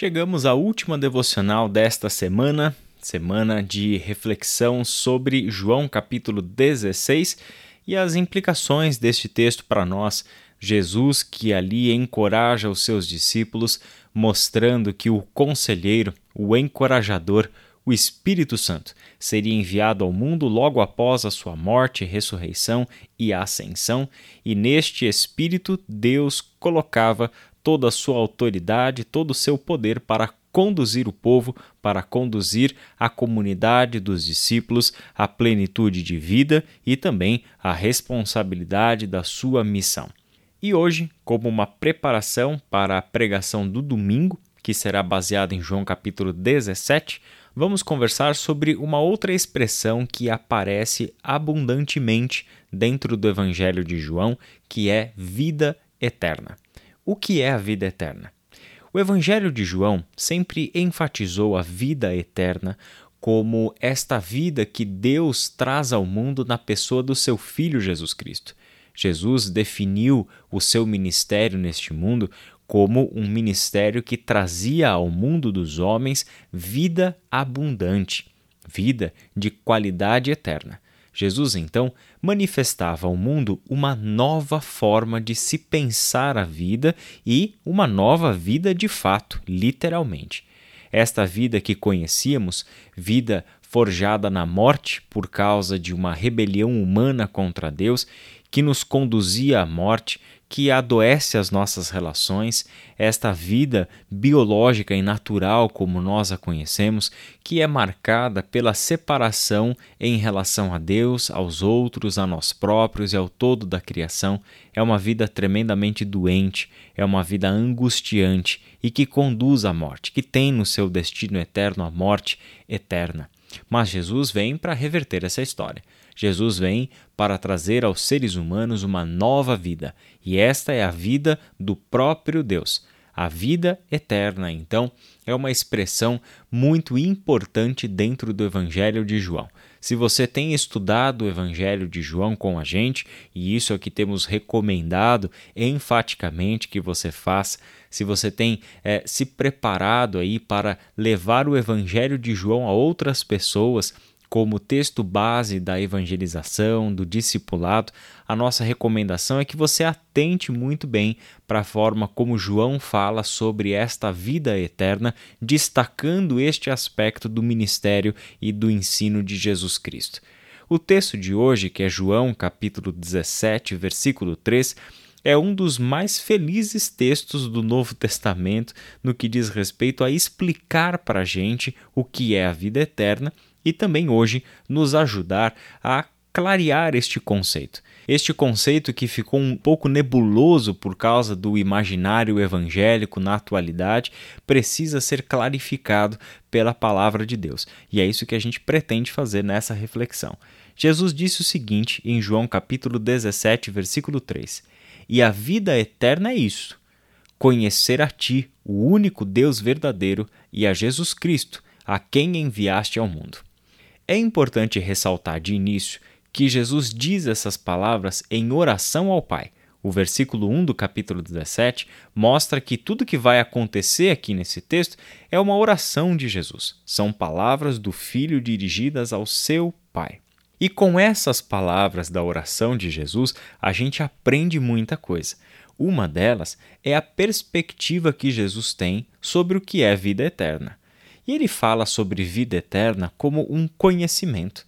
Chegamos à última devocional desta semana, semana de reflexão sobre João capítulo 16 e as implicações deste texto para nós. Jesus que ali encoraja os seus discípulos, mostrando que o conselheiro, o encorajador, o Espírito Santo seria enviado ao mundo logo após a sua morte, ressurreição e ascensão, e neste Espírito Deus colocava toda a sua autoridade, todo o seu poder para conduzir o povo, para conduzir a comunidade dos discípulos à plenitude de vida e também à responsabilidade da sua missão. E hoje, como uma preparação para a pregação do domingo, que será baseada em João capítulo 17, vamos conversar sobre uma outra expressão que aparece abundantemente dentro do Evangelho de João, que é vida eterna. O que é a vida eterna? O Evangelho de João sempre enfatizou a vida eterna como esta vida que Deus traz ao mundo na pessoa do seu Filho Jesus Cristo. Jesus definiu o seu ministério neste mundo como um ministério que trazia ao mundo dos homens vida abundante, vida de qualidade eterna. Jesus, então, manifestava ao mundo uma nova forma de se pensar a vida e uma nova vida de fato, literalmente. Esta vida que conhecíamos, vida forjada na morte por causa de uma rebelião humana contra Deus, que nos conduzia à morte, que adoece as nossas relações, esta vida biológica e natural como nós a conhecemos, que é marcada pela separação em relação a Deus, aos outros, a nós próprios e ao todo da criação, é uma vida tremendamente doente, é uma vida angustiante e que conduz à morte, que tem no seu destino eterno a morte eterna. Mas Jesus vem para reverter essa história. Jesus vem para trazer aos seres humanos uma nova vida, e esta é a vida do próprio Deus. A vida eterna, então, é uma expressão muito importante dentro do Evangelho de João. Se você tem estudado o Evangelho de João com a gente, e isso é o que temos recomendado enfaticamente que você faça, se você tem é, se preparado aí para levar o Evangelho de João a outras pessoas, como texto base da evangelização, do discipulado, a nossa recomendação é que você atente muito bem para a forma como João fala sobre esta vida eterna, destacando este aspecto do ministério e do ensino de Jesus Cristo. O texto de hoje, que é João capítulo 17, versículo 3, é um dos mais felizes textos do Novo Testamento no que diz respeito a explicar para a gente o que é a vida eterna e também hoje nos ajudar a clarear este conceito. Este conceito que ficou um pouco nebuloso por causa do imaginário evangélico na atualidade precisa ser clarificado pela palavra de Deus. E é isso que a gente pretende fazer nessa reflexão. Jesus disse o seguinte em João capítulo 17, versículo 3: E a vida eterna é isso: conhecer a ti, o único Deus verdadeiro, e a Jesus Cristo, a quem enviaste ao mundo. É importante ressaltar de início que Jesus diz essas palavras em oração ao Pai. O versículo 1 do capítulo 17 mostra que tudo que vai acontecer aqui nesse texto é uma oração de Jesus. São palavras do Filho dirigidas ao seu Pai. E com essas palavras da oração de Jesus, a gente aprende muita coisa. Uma delas é a perspectiva que Jesus tem sobre o que é vida eterna. E ele fala sobre vida eterna como um conhecimento.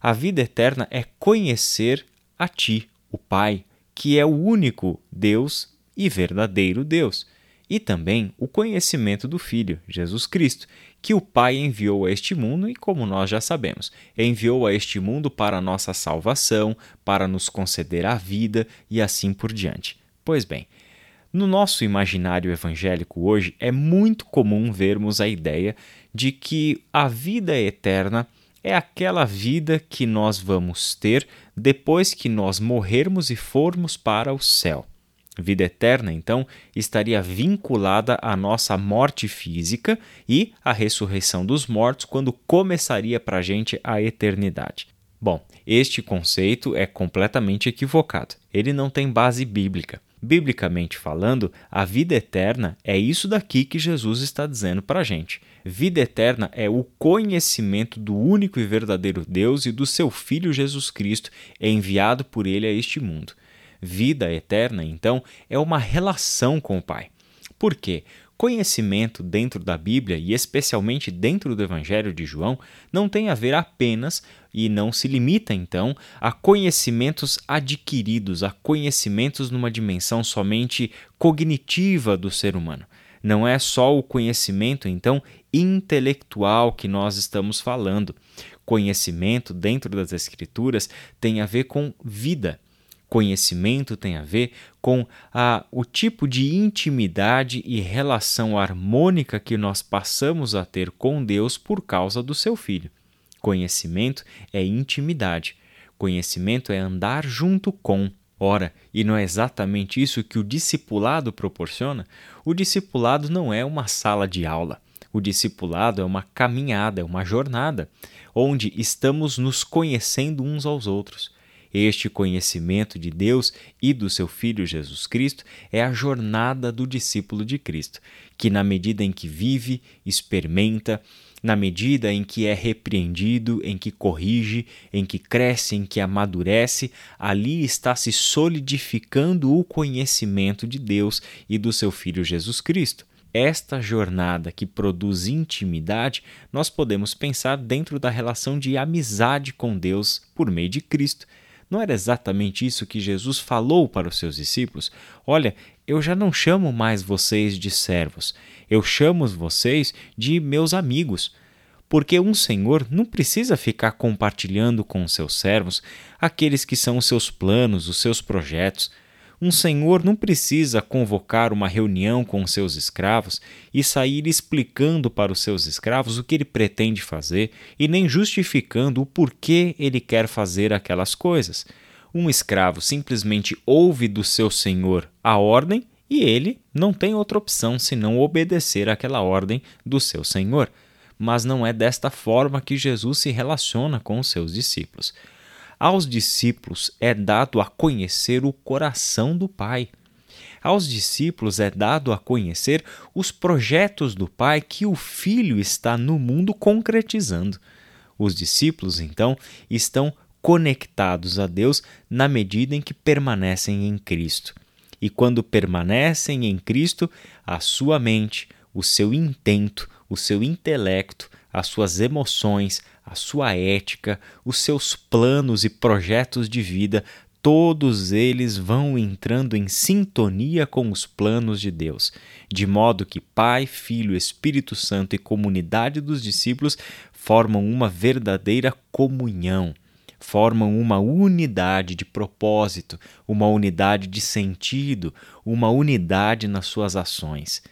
A vida eterna é conhecer a Ti, o Pai, que é o único Deus e verdadeiro Deus, e também o conhecimento do Filho, Jesus Cristo, que o Pai enviou a este mundo e, como nós já sabemos, enviou a este mundo para a nossa salvação, para nos conceder a vida e assim por diante. Pois bem, no nosso imaginário evangélico hoje é muito comum vermos a ideia de que a vida eterna é aquela vida que nós vamos ter depois que nós morrermos e formos para o céu. Vida eterna, então, estaria vinculada à nossa morte física e à ressurreição dos mortos, quando começaria para a gente a eternidade. Bom, este conceito é completamente equivocado. Ele não tem base bíblica. Biblicamente falando, a vida eterna é isso daqui que Jesus está dizendo para a gente. Vida eterna é o conhecimento do único e verdadeiro Deus e do seu Filho Jesus Cristo, enviado por ele a este mundo. Vida eterna, então, é uma relação com o Pai. Por quê? Conhecimento dentro da Bíblia e especialmente dentro do Evangelho de João não tem a ver apenas e não se limita então a conhecimentos adquiridos, a conhecimentos numa dimensão somente cognitiva do ser humano. Não é só o conhecimento então intelectual que nós estamos falando. Conhecimento dentro das Escrituras tem a ver com vida Conhecimento tem a ver com a, o tipo de intimidade e relação harmônica que nós passamos a ter com Deus por causa do seu Filho. Conhecimento é intimidade. Conhecimento é andar junto com. Ora, e não é exatamente isso que o discipulado proporciona? O discipulado não é uma sala de aula. O discipulado é uma caminhada, é uma jornada, onde estamos nos conhecendo uns aos outros. Este conhecimento de Deus e do seu Filho Jesus Cristo é a jornada do discípulo de Cristo, que, na medida em que vive, experimenta, na medida em que é repreendido, em que corrige, em que cresce, em que amadurece, ali está se solidificando o conhecimento de Deus e do seu Filho Jesus Cristo. Esta jornada que produz intimidade, nós podemos pensar dentro da relação de amizade com Deus por meio de Cristo não era exatamente isso que Jesus falou para os seus discípulos? Olha, eu já não chamo mais vocês de servos, eu chamo vocês de meus amigos. Porque um senhor não precisa ficar compartilhando com seus servos aqueles que são os seus planos, os seus projetos. Um senhor não precisa convocar uma reunião com seus escravos e sair explicando para os seus escravos o que ele pretende fazer e nem justificando o porquê ele quer fazer aquelas coisas. Um escravo simplesmente ouve do seu senhor a ordem e ele não tem outra opção senão obedecer àquela ordem do seu senhor. Mas não é desta forma que Jesus se relaciona com os seus discípulos. Aos discípulos é dado a conhecer o coração do Pai. Aos discípulos é dado a conhecer os projetos do Pai que o Filho está no mundo concretizando. Os discípulos, então, estão conectados a Deus na medida em que permanecem em Cristo. E quando permanecem em Cristo, a sua mente, o seu intento, o seu intelecto, as suas emoções, a sua ética, os seus planos e projetos de vida, todos eles vão entrando em sintonia com os planos de Deus, de modo que Pai, Filho, Espírito Santo e comunidade dos discípulos formam uma verdadeira comunhão, formam uma unidade de propósito, uma unidade de sentido, uma unidade nas suas ações.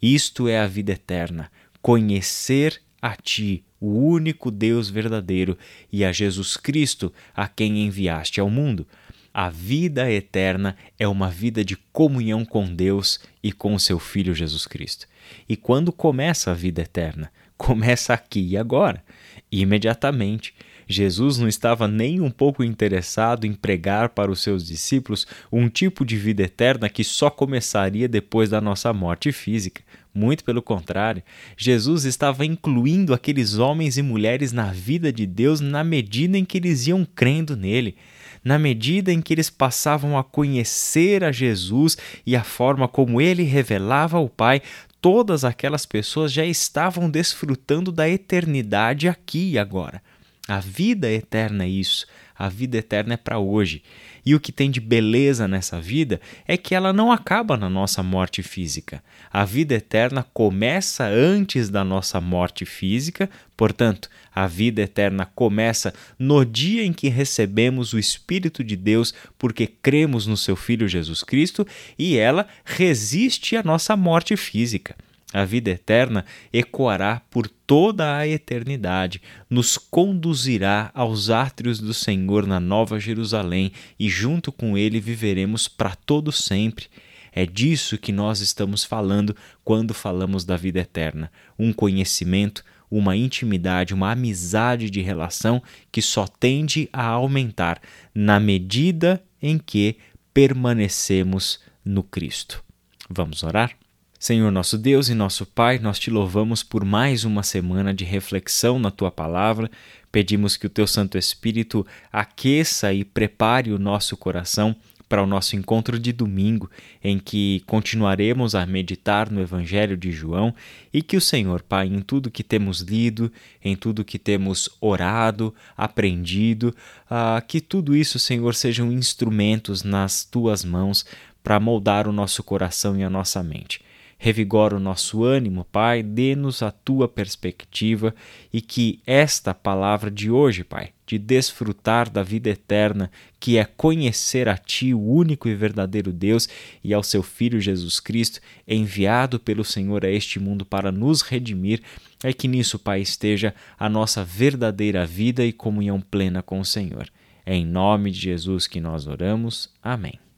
Isto é a vida eterna, conhecer a Ti, o único Deus verdadeiro, e a Jesus Cristo, a quem enviaste ao mundo. A vida eterna é uma vida de comunhão com Deus e com o seu Filho Jesus Cristo. E quando começa a vida eterna? Começa aqui e agora, imediatamente. Jesus não estava nem um pouco interessado em pregar para os seus discípulos um tipo de vida eterna que só começaria depois da nossa morte física. Muito pelo contrário, Jesus estava incluindo aqueles homens e mulheres na vida de Deus na medida em que eles iam crendo nele, na medida em que eles passavam a conhecer a Jesus e a forma como ele revelava ao Pai, todas aquelas pessoas já estavam desfrutando da eternidade aqui e agora. A vida eterna é isso. A vida eterna é para hoje. E o que tem de beleza nessa vida é que ela não acaba na nossa morte física. A vida eterna começa antes da nossa morte física, portanto, a vida eterna começa no dia em que recebemos o Espírito de Deus porque cremos no seu Filho Jesus Cristo e ela resiste à nossa morte física. A vida eterna ecoará por toda a eternidade, nos conduzirá aos átrios do Senhor na Nova Jerusalém e junto com ele viveremos para todo sempre. É disso que nós estamos falando quando falamos da vida eterna, um conhecimento, uma intimidade, uma amizade de relação que só tende a aumentar na medida em que permanecemos no Cristo. Vamos orar? Senhor nosso Deus e nosso Pai, nós te louvamos por mais uma semana de reflexão na tua palavra. Pedimos que o teu Santo Espírito aqueça e prepare o nosso coração para o nosso encontro de domingo, em que continuaremos a meditar no Evangelho de João e que o Senhor, Pai, em tudo que temos lido, em tudo que temos orado, aprendido, uh, que tudo isso, Senhor, sejam instrumentos nas tuas mãos para moldar o nosso coração e a nossa mente. Revigora o nosso ânimo, Pai, dê-nos a tua perspectiva e que esta palavra de hoje, Pai, de desfrutar da vida eterna, que é conhecer a Ti, o único e verdadeiro Deus, e ao Seu Filho Jesus Cristo, enviado pelo Senhor a este mundo para nos redimir, é que nisso, Pai, esteja a nossa verdadeira vida e comunhão plena com o Senhor. É em nome de Jesus que nós oramos. Amém.